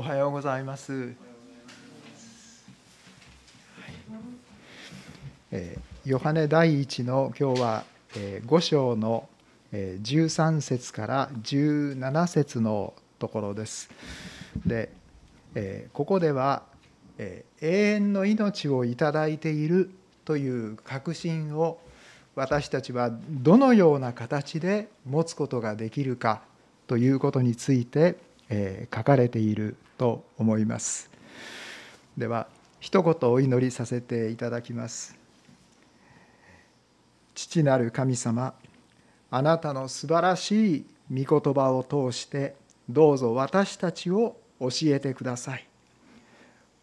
おはようございます。はいえーヨハネ第一の今日は、えー5章の、えー13節から17節のところです。で、えーここでは、えー永遠の命をいただいているという確信を私たちはどのような形で持つことができるかということについて、えー書かれていると思います。では一言お祈りさせていただきます。父なる神様あなたの素晴らしい御言葉を通してどうぞ私たちを教えてください。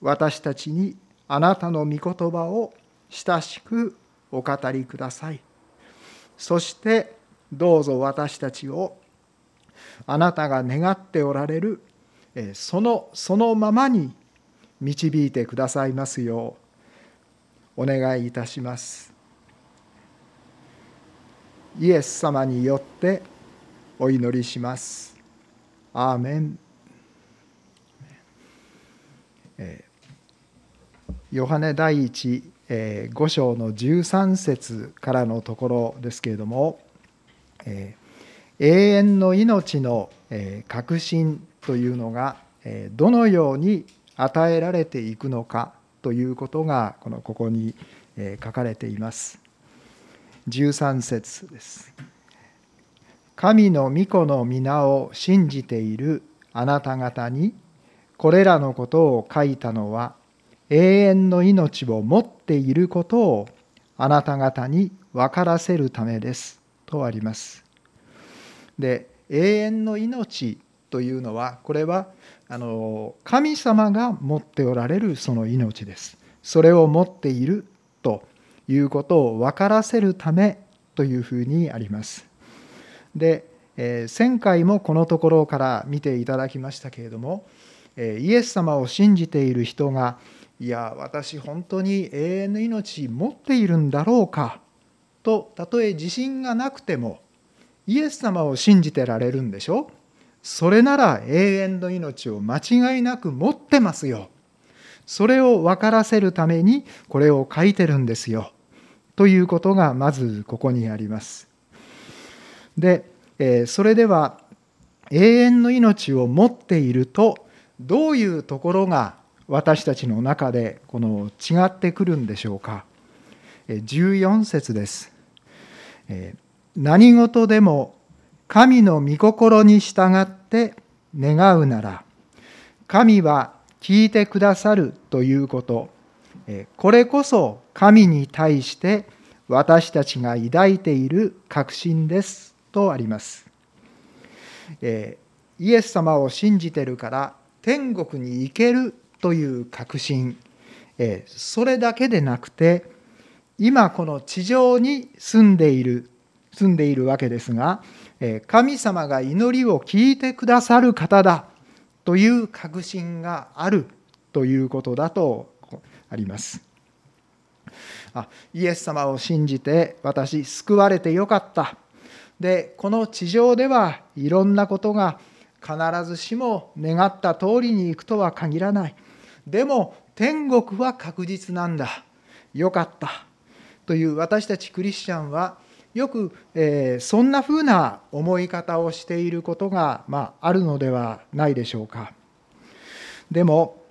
私たちにあなたの御言葉を親しくお語りください。そしてどうぞ私たちをあなたが願っておられるそのそのままに導いてくださいますようお願いいたします。イエス様によってお祈りします。アーメン。ヨハネ第一え5章の13節からのところですけれども、えー永遠の命の確信というのがどのように与えられていくのかということがこのここに書かれています。13節です。神の御子の皆を信じているあなた方にこれらのことを書いたのは永遠の命を持っていることをあなた方に分からせるためですとあります。で永遠の命というのはこれはあの神様が持っておられるその命です。それを持っているということを分からせるためというふうにあります。で、えー前回もこのところから見ていただきましたけれども、えーイエス様を信じている人がいや私本当に永遠の命持っているんだろうかとたとえ自信がなくてもイエス様を信じてられるんでしょ？それなら永遠の命を間違いなく持ってますよ。それを分からせるためにこれを書いてるんですよ。ということがまずここにあります。で、えそれでは永遠の命を持っているとどういうところが私たちの中でこの違ってくるんでしょうか？14節です。えー何事でも神の御心に従って願うなら神は聞いてくださるということこれこそ神に対して私たちが抱いている確信ですとあります。えイエス様を信じてるから天国に行けるという確信えそれだけでなくて今この地上に住んでいる住んでいるわけですがえ神様が祈りを聞いてくださる方だという確信があるということだとあります。あイエス様を信じて私救われてよかった。でこの地上ではいろんなことが必ずしも願った通りにいくとは限らない。でも天国は確実なんだ。よかった。という私たちクリスチャンはよく、えーそんなふうな思い方をしていることが、まあ、あるのではないでしょうか。でも、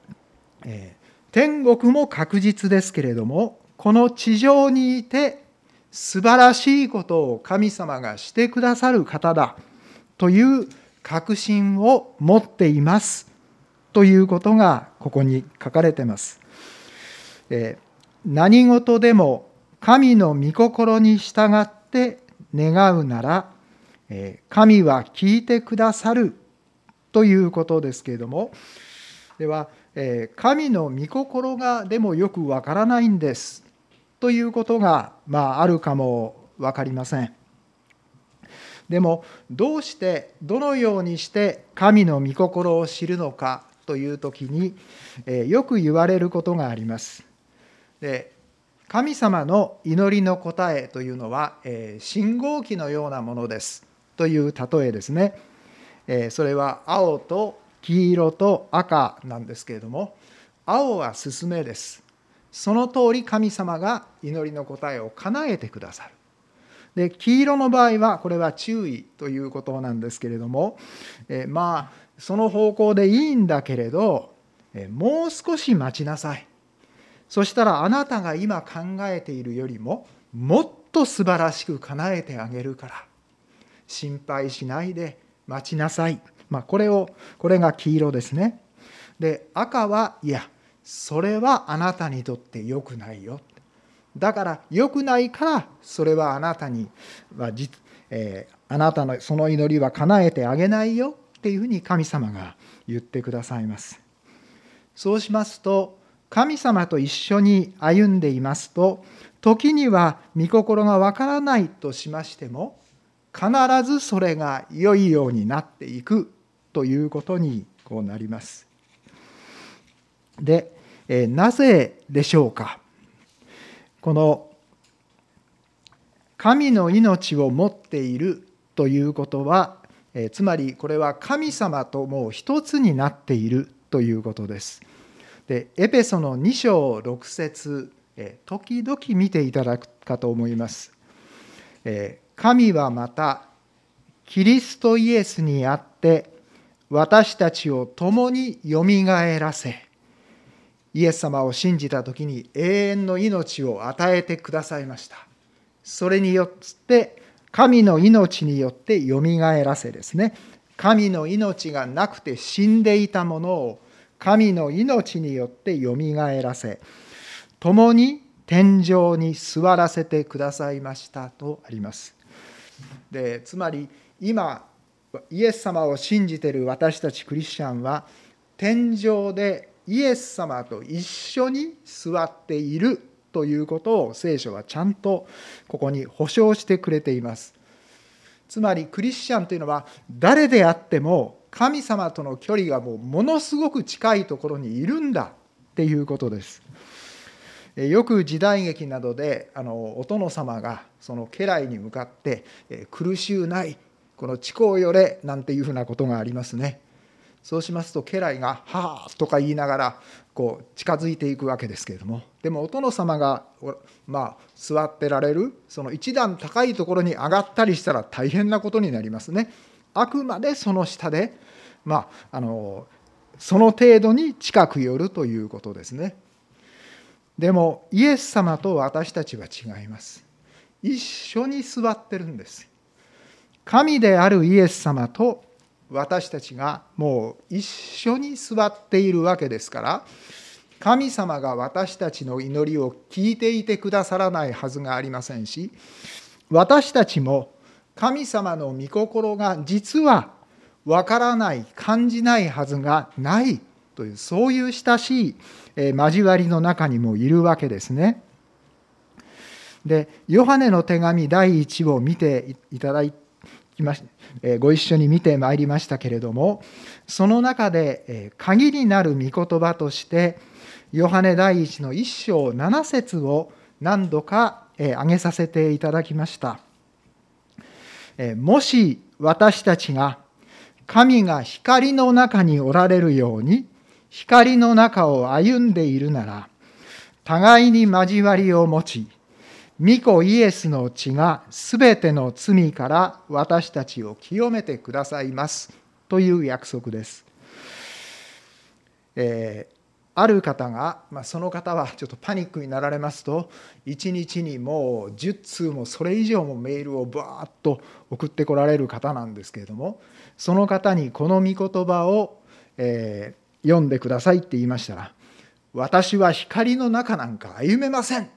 えー天国も確実ですけれどもこの地上にいて素晴らしいことを神様がしてくださる方だという確信を持っていますということがここに書かれています。えー何事でも神の御心に従って願うなら神は聞いてくださるということですけれどもでは神の御心がでもよくわからないんですということが、まあ、あるかも分かりません。でもどうしてどのようにして神の御心を知るのかという時に、よく言われることがあります。で神様の祈りの答えというのは、えー信号機のようなものですという例えですね。えーそれは青と黄色と赤なんですけれども青は勧めです。その通り神様が祈りの答えを叶えてくださる。で黄色の場合はこれは注意ということなんですけれども、えまあその方向でいいんだけれど、えもう少し待ちなさい。そしたらあなたが今考えているよりももっと素晴らしく叶えてあげるから。心配しないで待ちなさい、まあ、これをこれが黄色ですね。で赤はいやそれはあなたにとって良くないよ。だから良くないからそれはあなたにはじ、えー、あなたのその祈りは叶えてあげないよっていうふうに神様が言ってくださいます。そうしますと神様と一緒に歩んでいますと時には御心がわからないとしましても必ずそれが良いようになっていくということにこうなります。で、えなぜでしょうか？この神の命を持っているということは、えつまりこれは神様ともう一つになっているということです。でエペソの2章6節時々見ていただくかと思います。神はまたキリストイエスにあって私たちを共によみがえらせイエス様を信じた時に永遠の命を与えてくださいましたそれによって神の命によってよみがえらせですね神の命がなくて死んでいたものを神の命によってよみがえらせ共に天井に座らせてくださいましたとあります。でつまり今イエス様を信じている私たちクリスチャンは天井でイエス様と一緒に座っているということを聖書はちゃんとここに保証してくれています。つまりクリスチャンというのは誰であっても神様との距離がもうものすごく近いところにいるんだっていうことです。よく時代劇などであのお殿様がその家来に向かって「苦しゅうないこの地をよれ」なんていうふうなことがありますね。そうしますと家来が「はあ」とか言いながらこう近づいていくわけですけれどもでもお殿様が、まあ、座ってられるその一段高いところに上がったりしたら大変なことになりますね。あくまでその下で、まあ、あのその程度に近く寄るということですね。でもイエス様と私たちは違います。一緒に座ってるんです。神であるイエス様と私たちがもう一緒に座っているわけですから神様が私たちの祈りを聞いていてくださらないはずがありませんし私たちも神様の御心が実はわからない感じないはずがないというそういう親しい交わりの中にもいるわけですね。でヨハネの手紙第1を見ていただきましご一緒に見てまいりましたけれどもその中で限りなる御言葉としてヨハネ第1の1章7節を何度か挙げさせていただきました。もし私たちが神が光の中におられるように光の中を歩んでいるなら、互いに交わりを持ち、御子イエスの血がすべての罪から私たちを清めてくださいますという約束です。えー、ある方が、まあ、その方はちょっとパニックになられますと1日にもう10通もそれ以上もメールをバーッと送ってこられる方なんですけれどもその方にこの御言葉を、えー読んでくださいって言いましたら私は光の中なんか歩めませんっ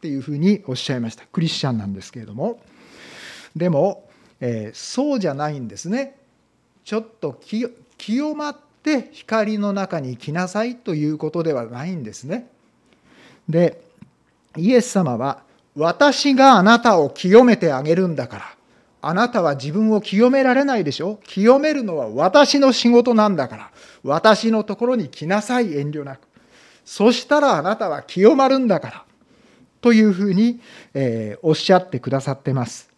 ていうふうにおっしゃいました。クリスチャンなんですけれども。でも、えー、そうじゃないんですね。ちょっと清まって光の中に来なさいということではないんですね。でイエス様は私があなたを清めてあげるんだから。あなたは自分を清められないでしょ？清めるのは私の仕事なんだから、私のところに来なさい、遠慮なく。そしたらあなたは清まるんだから。というふうに、えー、おっしゃってくださってます。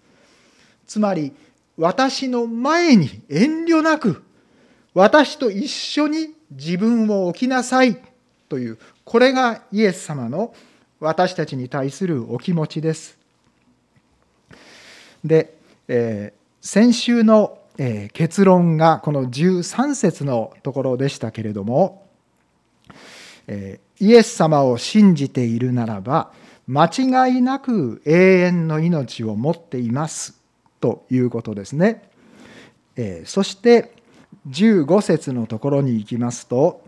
つまり、私の前に遠慮なく、私と一緒に自分を置きなさいという、これがイエス様の私たちに対するお気持ちです。で、えー、先週の、えー、結論がこの13節のところでしたけれども、えー、イエス様を信じているならば間違いなく永遠の命を持っていますということですね。え、そして15節のところに行きますと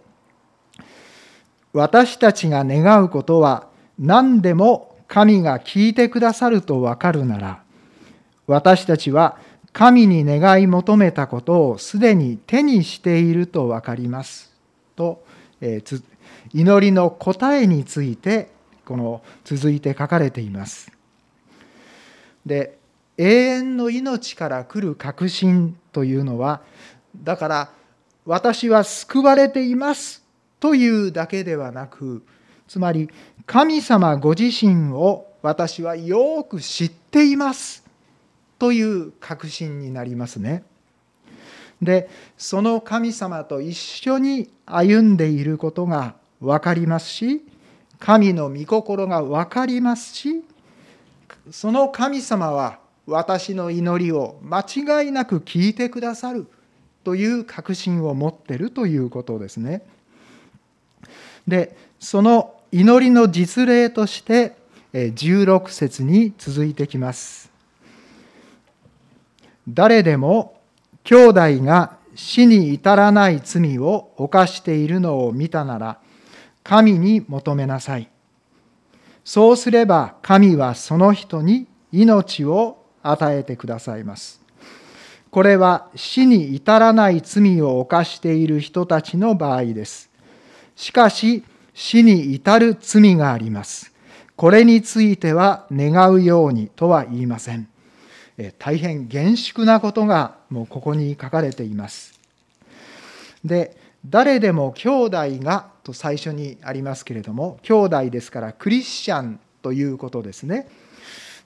私たちが願うことは何でも神が聞いてくださると分かるなら私たちは神に願い求めたことをすでに手にしていると分かりますと、えー、祈りの答えについてこの続いて書かれています。で永遠の命から来る確信というのはだから私は救われていますというだけではなくつまり神様ご自身を私はよく知っていますという確信になりますね。でその神様と一緒に歩んでいることが分かりますし神の御心が分かりますしその神様は私の祈りを間違いなく聞いてくださるという確信を持ってるということですね。でその祈りの実例として16節に続いてきます。誰でも兄弟が死に至らない罪を犯しているのを見たなら神に求めなさい。そうすれば神はその人に命を与えてくださいます。これは死に至らない罪を犯している人たちの場合です。しかし死に至る罪があります。これについては願うようにとは言いません。大変厳粛なことがもうここに書かれています。で、誰でも兄弟がと最初にありますけれども兄弟ですからクリスチャンということですね。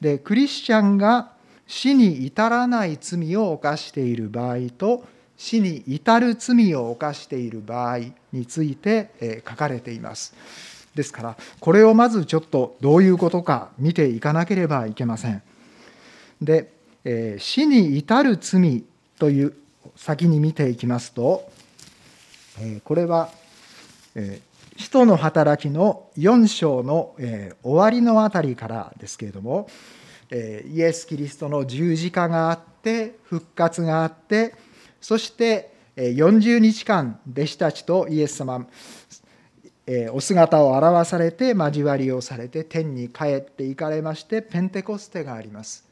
でクリスチャンが死に至らない罪を犯している場合と死に至る罪を犯している場合について書かれています。ですからこれをまずちょっとどういうことか見ていかなければいけません。で、え死に至る罪という先に見ていきますと、えこれはえ使徒の働きの4章のえ終わりのあたりからですけれどもえイエス・キリストの十字架があって復活があってそして40日間弟子たちとイエス様お姿を現されて交わりをされて天に帰っていかれましてペンテコステがあります。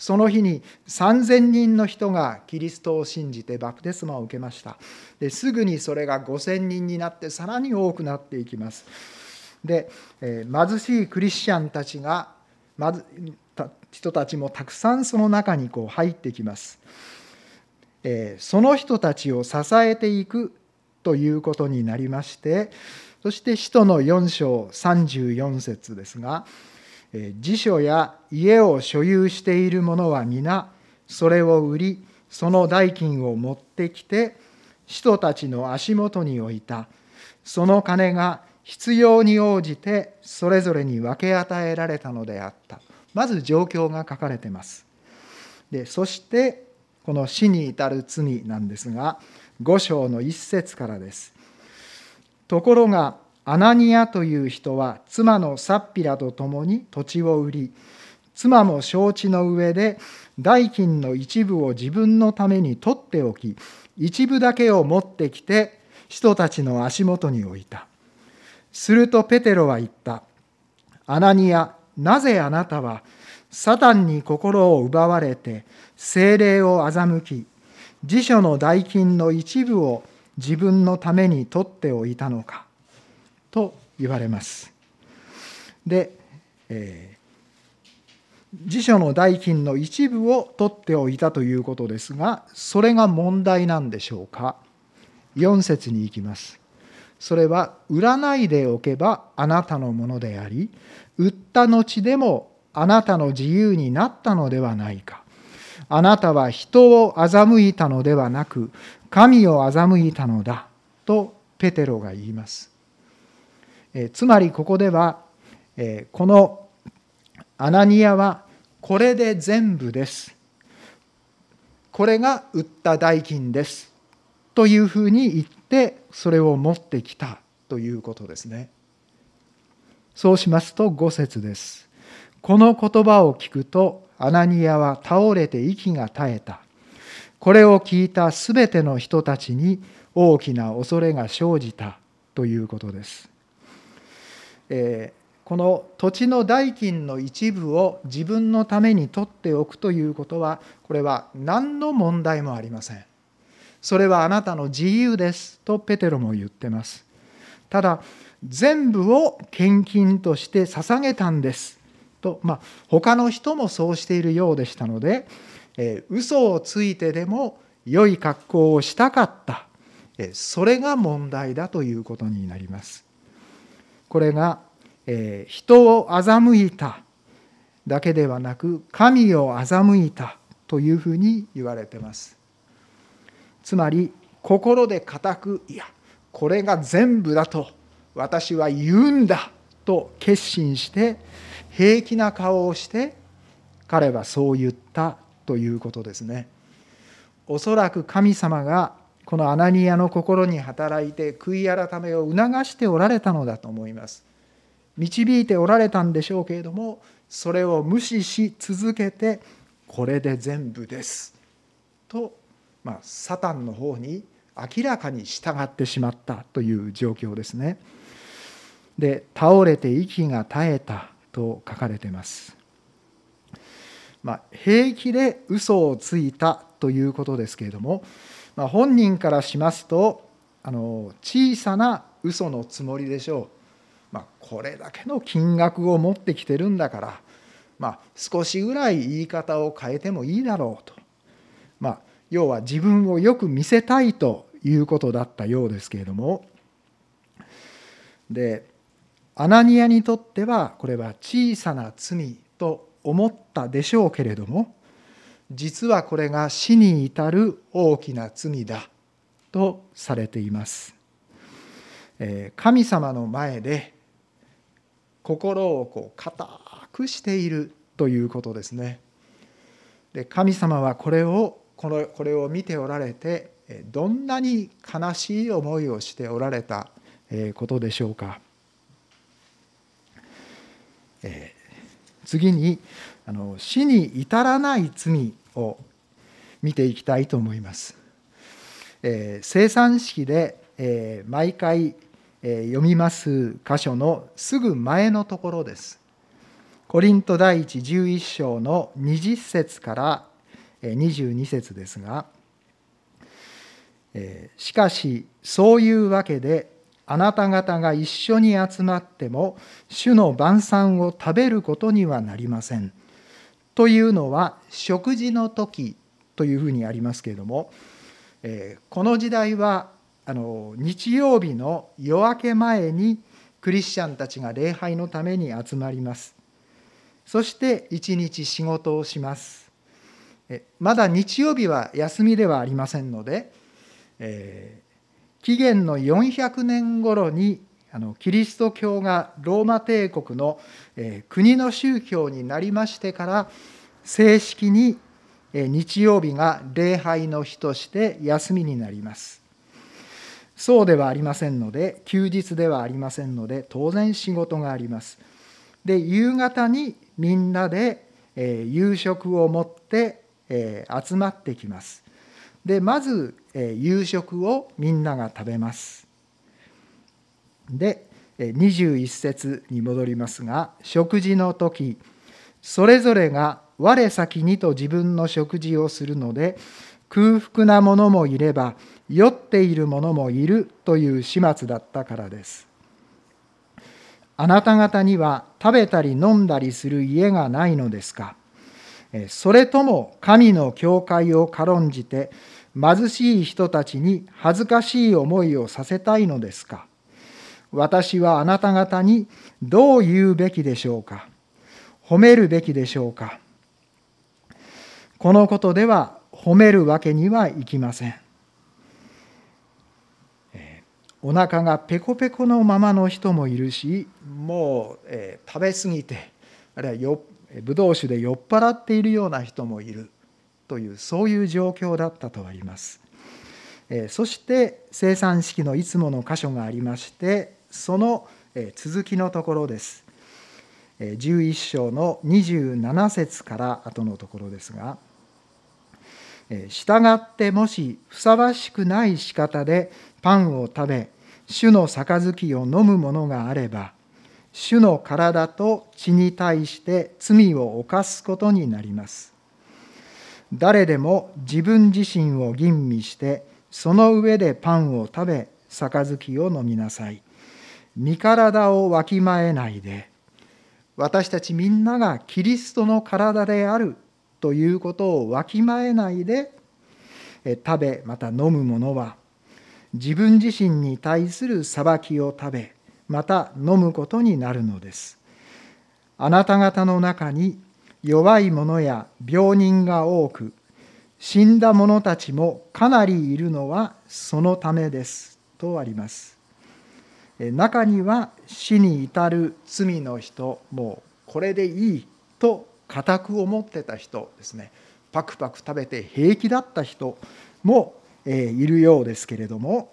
その日に3,000人の人がキリストを信じてバプテスマを受けました。ですぐにそれが5,000人になってさらに多くなっていきます。で、貧しいクリスチャンたちがまず人たちもたくさんその中にこう入ってきます、その人たちを支えていくということになりましてそして使徒の4章34節ですが「辞書や家を所有している者は皆それを売りその代金を持ってきて使徒たちの足元に置いた。その金が必要に応じてそれぞれに分け与えられたのであった。まず状況が書かれてます。でそしてこの死に至る罪なんですが5章の一節からです。ところがアナニアという人は妻のサッピラと共に土地を売り妻も承知の上で代金の一部を自分のために取っておき一部だけを持ってきて人たちの足元に置いた。するとペテロは言った。アナニアなぜあなたはサタンに心を奪われて精霊を欺き辞書の代金の一部を自分のために取っておいたのか。と言われます。で、えー、辞書の代金の一部を取っておいたということですがそれが問題なんでしょうか？4節に行きます。それは売らないでおけばあなたのものであり売った後でもあなたの自由になったのではないかあなたは人を欺いたのではなく神を欺いたのだとペテロが言います。えつまりここでは、えこのアナニアはこれで全部です。これが売った代金です。というふうに言ってそれを持ってきたということですね。そうしますと5節です。この言葉を聞くとアナニアは倒れて息が絶えた。これを聞いたすべての人たちに大きな恐れが生じたということです。えー、この土地の代金の一部を自分のために取っておくということはこれは何の問題もありません。それはあなたの自由ですとペテロも言ってます。ただ全部を献金として捧げたんですと、まあ、他の人もそうしているようでしたので、えー、嘘をついてでも良い格好をしたかった、えー、それが問題だということになります。これが、えー、人を欺いただけではなく神を欺いたというふうに言われてます。つまり心で固くいやこれが全部だと私は言うんだと決心して平気な顔をして彼はそう言ったということですね。おそらく神様がこのアナニアの心に働いて悔い改めを促しておられたのだと思います。導いておられたんでしょうけれどもそれを無視し続けてこれで全部ですと、まあ、サタンの方に明らかに従ってしまったという状況ですね。で倒れて息が絶えたと書かれてます。まあ、平気で嘘をついたということですけれども、まあ、本人からしますとあの小さな嘘のつもりでしょう。まあ、これだけの金額を持ってきてるんだから、まあ、少しぐらい言い方を変えてもいいだろうと、まあ、要は自分をよく見せたいということだったようですけれどもでアナニアにとってはこれは小さな罪と思ったでしょうけれども実はこれが死に至る大きな罪だとされています。神様の前で心をこう固くしているということですね。で神様はこれをこのこれを見ておられてどんなに悲しい思いをしておられたことでしょうか。次にあの死に至らない罪を見ていきたいと思います。えー、生産式で、えー、毎回、えー、読みます箇所のすぐ前のところです。コリント第一11章の20節から22節ですが、えー、しかしそういうわけであなた方が一緒に集まっても主の晩餐を食べることにはなりません。というのは食事の時というふうにありますけれども、えー、この時代はあの日曜日の夜明け前にクリスチャンたちが礼拝のために集まります。そして一日仕事をしますえ。まだ日曜日は休みではありませんので、えー紀元の400年頃にあのキリスト教がローマ帝国の、え、国の宗教になりましてから正式に、え、日曜日が礼拝の日として休みになります。そうではありませんので休日ではありませんので当然仕事があります。で夕方にみんなで、え、夕食を持って、え、集まってきます。でまずえ夕食をみんなが食べます。で21節に戻りますが食事の時それぞれが我先にと自分の食事をするので空腹な者もいれば酔っている者もいるという始末だったからです。あなた方には食べたり飲んだりする家がないのですか？それとも神の教会を軽んじて貧しい人たちに恥ずかしい思いをさせたいのですか？私はあなた方にどう言うべきでしょうか？褒めるべきでしょうか？このことでは褒めるわけにはいきません。お腹がペコペコのままの人もいるしもう、え、食べ過ぎてあるいはよブドウ酒で酔っ払っているような人もいるというそういう状況だったとあります。え、そして生産式のいつもの箇所がありましてその、続きのところです。11章の27節から後のところですが「従ってもしふさわしくない仕方でパンを食べ主の杯を飲むものがあれば主の体と血に対して罪を犯すことになります誰でも自分自身を吟味してその上でパンを食べ杯を飲みなさい身体をわきまえないで私たちみんながキリストの体であるということをわきまえないで食べまた飲むものは自分自身に対する裁きを食べまた飲むことになるのです。あなた方の中に弱い者や病人が多く死んだ者たちもかなりいるのはそのためです。とあります。中には死に至る罪の人もうこれでいいと固く思ってた人ですねパクパク食べて平気だった人もいるようですけれども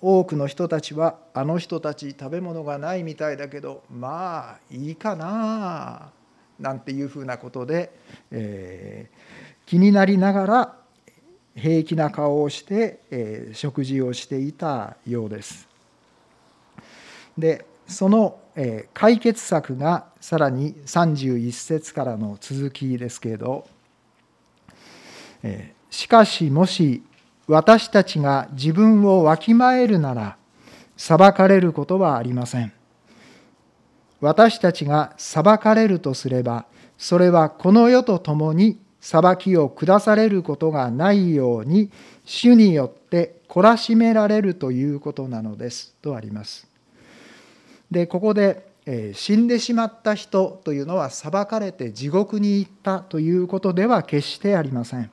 多くの人たちはあの人たち食べ物がないみたいだけどまあいいかななんていうふうなことで、えー、気になりながら平気な顔をして、えー、食事をしていたようです。でその、解決策がさらに31節からの続きですけれど、しかしもし私たちが自分をわきまえるなら裁かれることはありません。私たちが裁かれるとすればそれはこの世と共に裁きを下されることがないように主によって懲らしめられるということなのですとあります。でここで、え、死んでしまった人というのは裁かれて地獄に行ったということでは決してありません。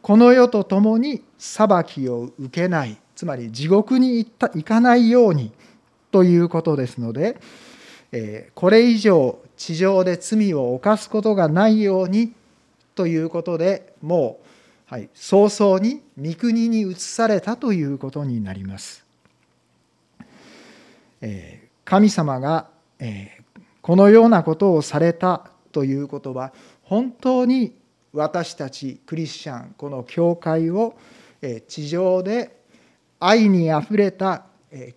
この世と共に裁きを受けないつまり地獄に行った行かないようにということですので、え、これ以上地上で罪を犯すことがないようにということでもう、はい、早々に御国に移されたということになります。え神様がこのようなことをされたということは本当に私たちクリスチャンこの教会を地上で愛にあふれた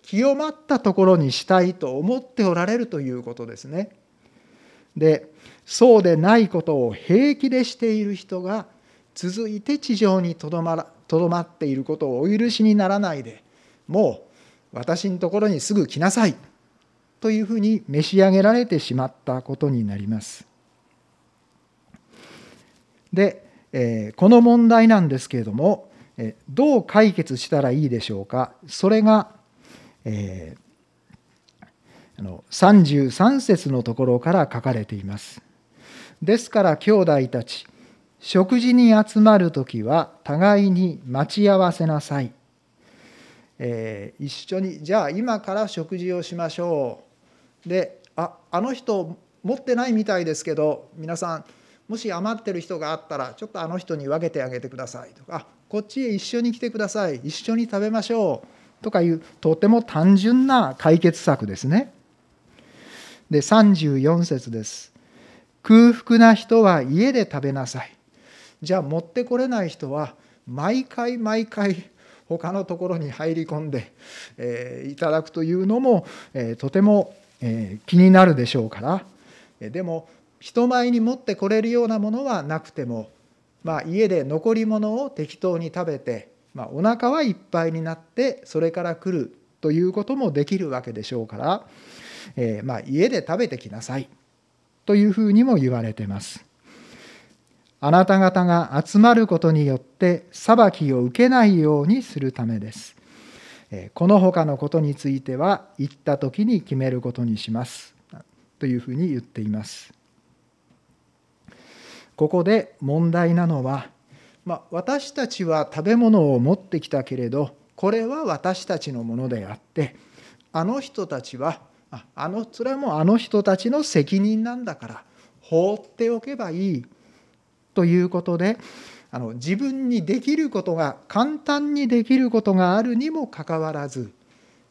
清まったところにしたいと思っておられるということですね。でそうでないことを平気でしている人が続いて地上にとどままっていることをお許しにならないでもう私のところにすぐ来なさいというふうに召し上げられてしまったことになります。で、えこの問題なんですけれども、えどう解決したらいいでしょうか？それが、えー、あの33節のところから書かれています。ですから兄弟たち食事に集まる時は互いに待ち合わせなさい。えー、一緒にじゃあ今から食事をしましょうでああの人持ってないみたいですけど皆さんもし余ってる人があったらちょっとあの人に分けてあげてくださいとかこっちへ一緒に来てください一緒に食べましょうとかいうとても単純な解決策ですね。で34節です。空腹な人は家で食べなさい。じゃあ持ってこれない人は毎回毎回他のところに入り込んで、えー、いただくというのも、えー、とてもえ気になるでしょうからでも人前に持ってこれるようなものはなくても、まあ、家で残り物を適当に食べて、まあ、お腹はいっぱいになってそれから来るということもできるわけでしょうから、えー、まあ、家で食べてきなさいというふうにも言われてます。あなた方が集まることによって裁きを受けないようにするためです。この他のことについては行った時に決めることにします。というふうに言っています。ここで問題なのは、まあ、私たちは食べ物を持ってきたけれどこれは私たちのものであってあの人たちはあのそれはもうあの人たちの責任なんだから放っておけばいい。ということであの自分にできることが簡単にできることがあるにもかかわらず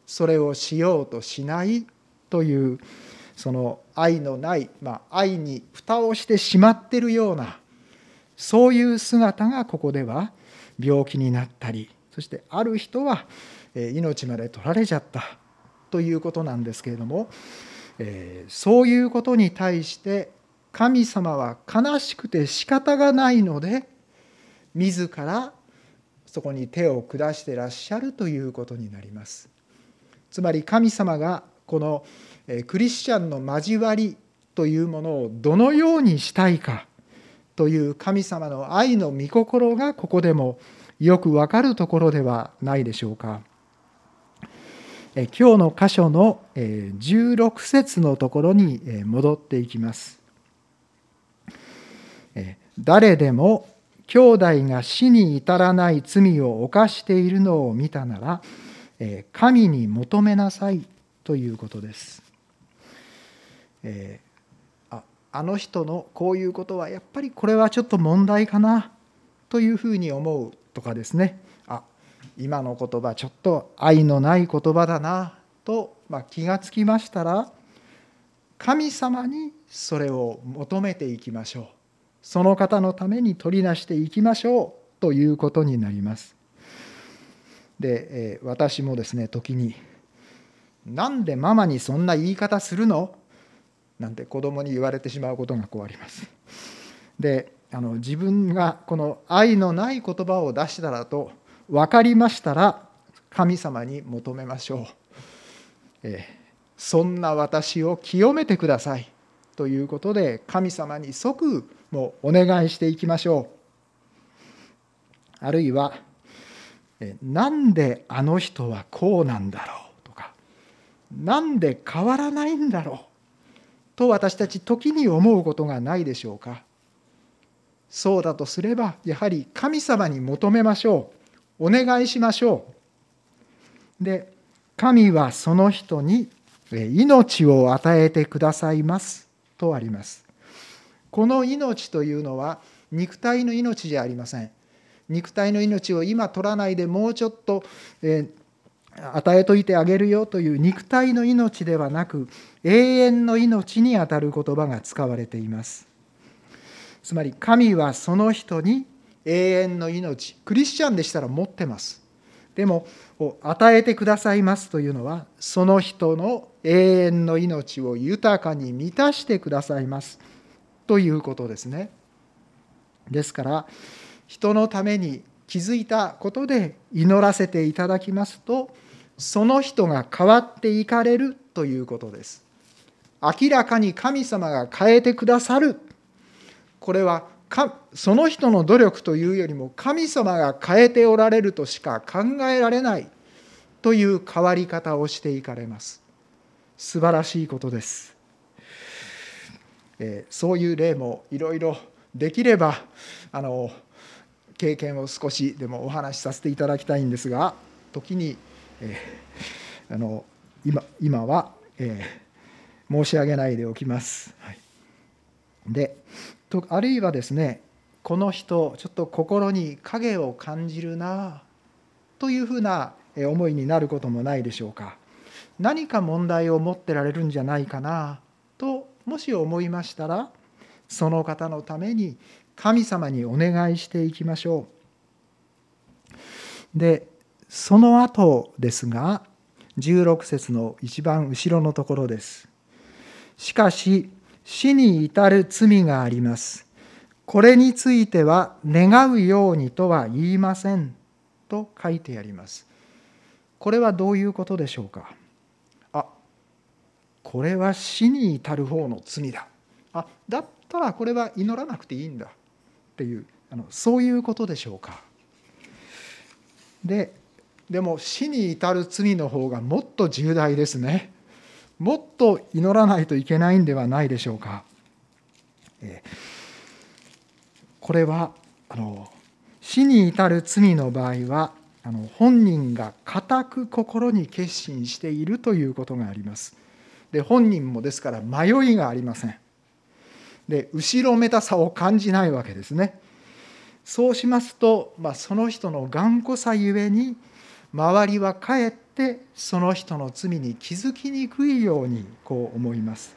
それをしようとしないというその愛のない、まあ、愛に蓋をしてしまってるようなそういう姿がここでは病気になったりそしてある人は命まで取られちゃったということなんですけれどもえそういうことに対して神様は悲しくて仕方がないので自らそこに手を下してらっしゃるということになります。つまり神様がこのクリスチャンの交わりというものをどのようにしたいかという神様の愛の御心がここでもよくわかるところではないでしょうか。今日の箇所の16節のところに戻っていきます。誰でも兄弟が死に至らない罪を犯しているのを見たなら神に求めなさいということです。えー、ああの人のこういうことはやっぱりこれはちょっと問題かなというふうに思うとかですねあ今の言葉ちょっと愛のない言葉だなと、まあ、気がつきましたら神様にそれを求めていきましょうその方のために取りなしていきましょうということになります。で、え私もですね時に「なんでママにそんな言い方するの?」なんて子供に言われてしまうことがこうあります。であの自分がこの愛のない言葉を出したらと分かりましたら神様に求めましょう。えそんな私を清めてくださいということで神様に即もお願いしていきましょう。あるいはなんであの人はこうなんだろうとかなんで変わらないんだろうと私たち時に思うことがないでしょうか。そうだとすればやはり神様に求めましょう。お願いしましょう。で神はその人に命を与えてくださいますとあります。この命というのは肉体の命じゃありません。肉体の命を今取らないでもうちょっと、え与えといてあげるよという肉体の命ではなく永遠の命にあたる言葉が使われています。つまり神はその人に永遠の命クリスチャンでしたら持ってます。でも与えてくださいますというのはその人の永遠の命を豊かに満たしてくださいます。ということですね。ですから人のために気づいたことで祈らせていただきますとその人が変わっていかれるということです。明らかに神様が変えてくださる。これはその人の努力というよりも神様が変えておられるとしか考えられない。という変わり方をしていかれます。素晴らしいことです、えそういう例もいろいろできればあの経験を少しでもお話しさせていただきたいんですが時に、えー、あの今今は、えー、申し上げないでおきます。はい、でとあるいはですねこの人ちょっと心に影を感じるなというふうな思いになることもないでしょうか何か問題を持ってられるんじゃないかなともし思いましたらその方のために神様にお願いしていきましょう。でその後ですが16節の一番後ろのところです。しかし死に至る罪があります。これについては願うようにとは言いませんと書いてあります。これはどういうことでしょうか？これは死に至る方の罪だ。あだったらこれは祈らなくていいんだ。っていうあのそういうことでしょうか。ででも死に至る罪の方がもっと重大ですね。もっと祈らないといけないんではないでしょうか。これはあの死に至る罪の場合はあの本人が固く心に決心しているということがあります。で本人もですから迷いがありません。で後ろめたさを感じないわけですね。そうしますと、まあ、その人の頑固さゆえに周りはかえってその人の罪に気づきにくいようにこう思います。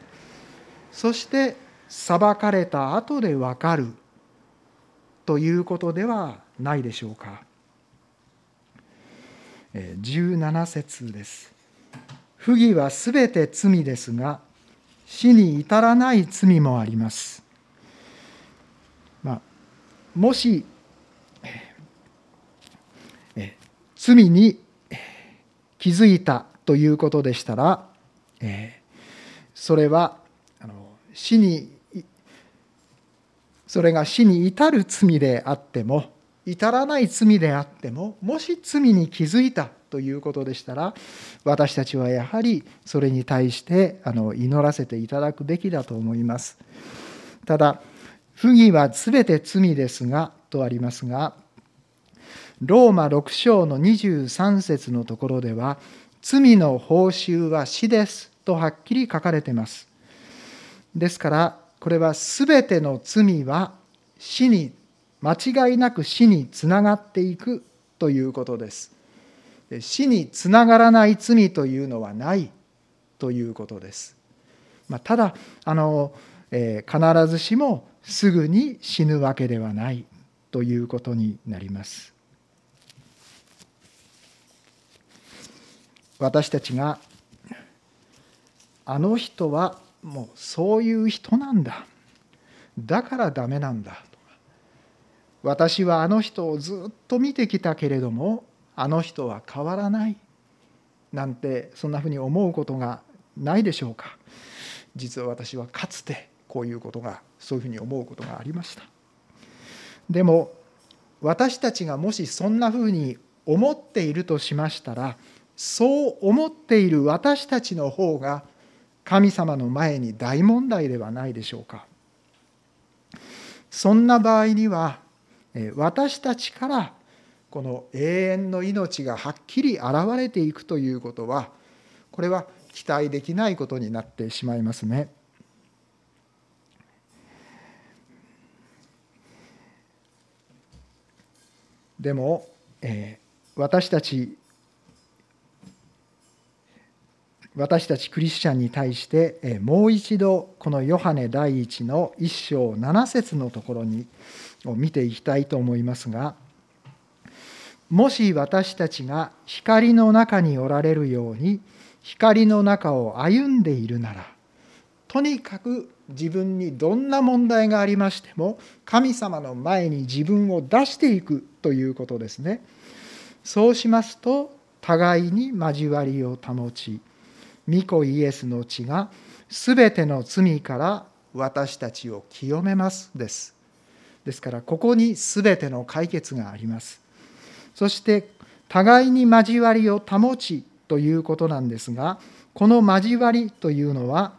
そして裁かれた後でわかるということではないでしょうか。17節です。不義はすべて罪ですが死に至らない罪もあります。まあ、もし罪に気づいたということでしたら、えそれはあの死にそれが死に至る罪であっても至らない罪であってももし罪に気づいたということでしたら私たちはやはりそれに対してあの祈らせていただくべきだと思います。ただ不義は全て罪ですがとありますがローマ6章の23節のところでは罪の報酬は死ですとはっきり書かれています。ですからこれは全ての罪は死に間違いなく死につながっていくということです。死につながらない罪というのはないということです。まあ、ただあの、えー、必ずしもすぐに死ぬわけではないということになります。私たちがあの人はもうそういう人なんだだからダメなんだ私はあの人をずっと見てきたけれどもあの人は変わらない。なんてそんなふうに思うことがないでしょうか。実は私はかつてこういうことがそういうふうに思うことがありました。でも私たちがもしそんなふうに思っているとしましたらそう思っている私たちの方が神様の前に大問題ではないでしょうか。そんな場合には私たちからこの永遠の命がはっきり現れていくということはこれは期待できないことになってしまいますね。でも、えー、私たち私たちクリスチャンに対してえもう一度このヨハネ第一の一章七節のところにを見ていきたいと思いますがもし私たちが光の中におられるように光の中を歩んでいるならとにかく自分にどんな問題がありましても神様の前に自分を出していくということですね。そうしますと互いに交わりを保ち御子イエスの血がすべての罪から私たちを清めますですですからここにすべての解決がありますそして互いに交わりを保ちということなんですがこの交わりというのは、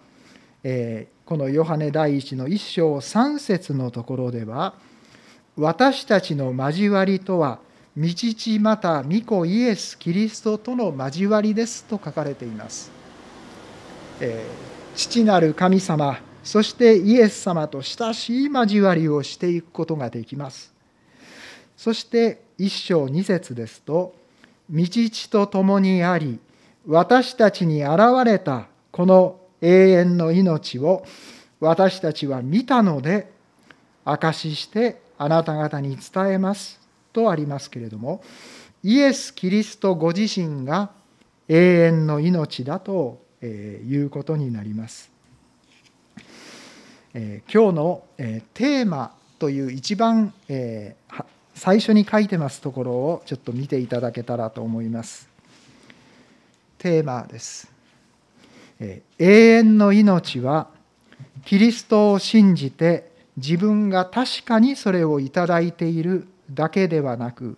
えー、このヨハネ第一の一章3節のところでは私たちの交わりとは道地また御子イエス・キリストとの交わりですと書かれています。えー、父なる神様そしてイエス様と親しい交わりをしていくことができますそして一章二節ですと「道地と共にあり私たちに現れたこの永遠の命を私たちは見たので証ししてあなた方に伝えます」とありますけれどもイエス・キリストご自身が永遠の命だということになります。今日の、テーマという一番、最初に書いてますところをちょっと見ていただけたらと思います。テーマです。永遠の命はキリストを信じて自分が確かにそれをいただいているだけではなく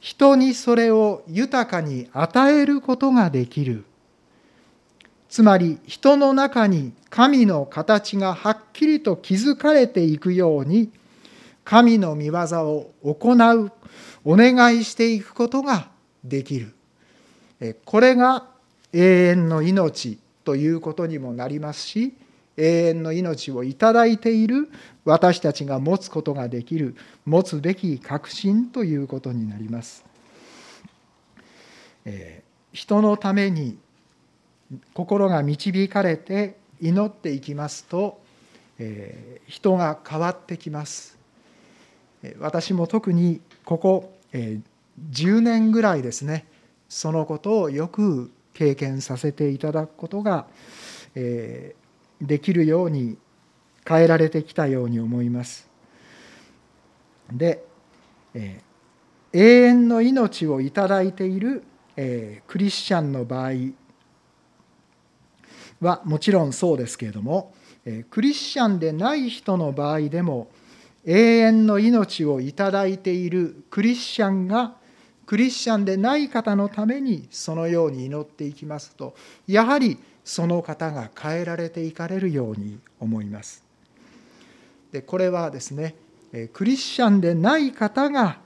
人にそれを豊かに与えることができるつまり人の中に神の形がはっきりと築かれていくように神の御業を行うお願いしていくことができるこれが永遠の命ということにもなりますし永遠の命をいただいている私たちが持つことができる持つべき確信ということになります。え、人のために心が導かれて祈っていきますと、え、人が変わってきます。私も特にここ、10年ぐらいですねそのことをよく経験させていただくことが、できるように変えられてきたように思います。で、永遠の命をいただいている、クリスチャンの場合はもちろんそうですけれども、クリスチャンでない人の場合でも永遠の命をいただいているクリスチャンがクリスチャンでない方のためにそのように祈っていきますとやはりその方が変えられていかれるように思います。でこれはですねクリスチャンでない方が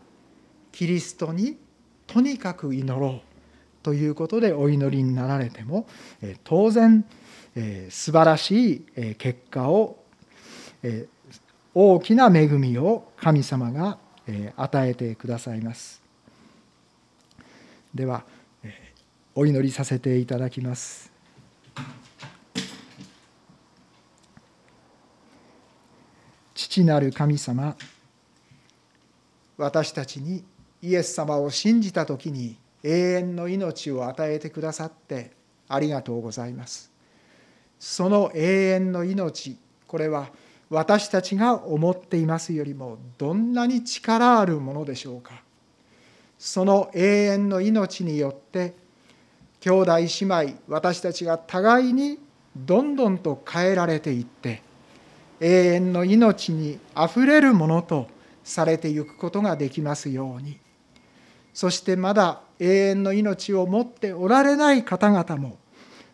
キリストにとにかく祈ろうということでお祈りになられても当然素晴らしい結果を大きな恵みを神様が与えてくださいます。ではお祈りさせていただきます父なる神様私たちにイエス様を信じた時に永遠の命を与えてくださってありがとうございますその永遠の命これは私たちが思っていますよりもどんなに力あるものでしょうか。その永遠の命によって兄弟姉妹私たちが互いにどんどんと変えられていって永遠の命にあふれるものとされていくことができますように。そしてまだ永遠の命を持っておられない方々も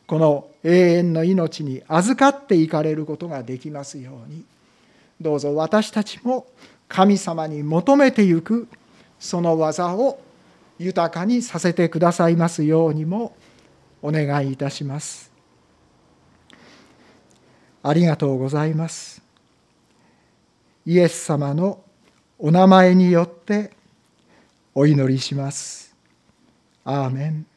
この永遠の命に預かっていかれることができますようにどうぞ私たちも神様に求めてゆくその技を豊かにさせてくださいますようにもお願いいたします。ありがとうございます。イエス様のお名前によってお祈りします。アーメン。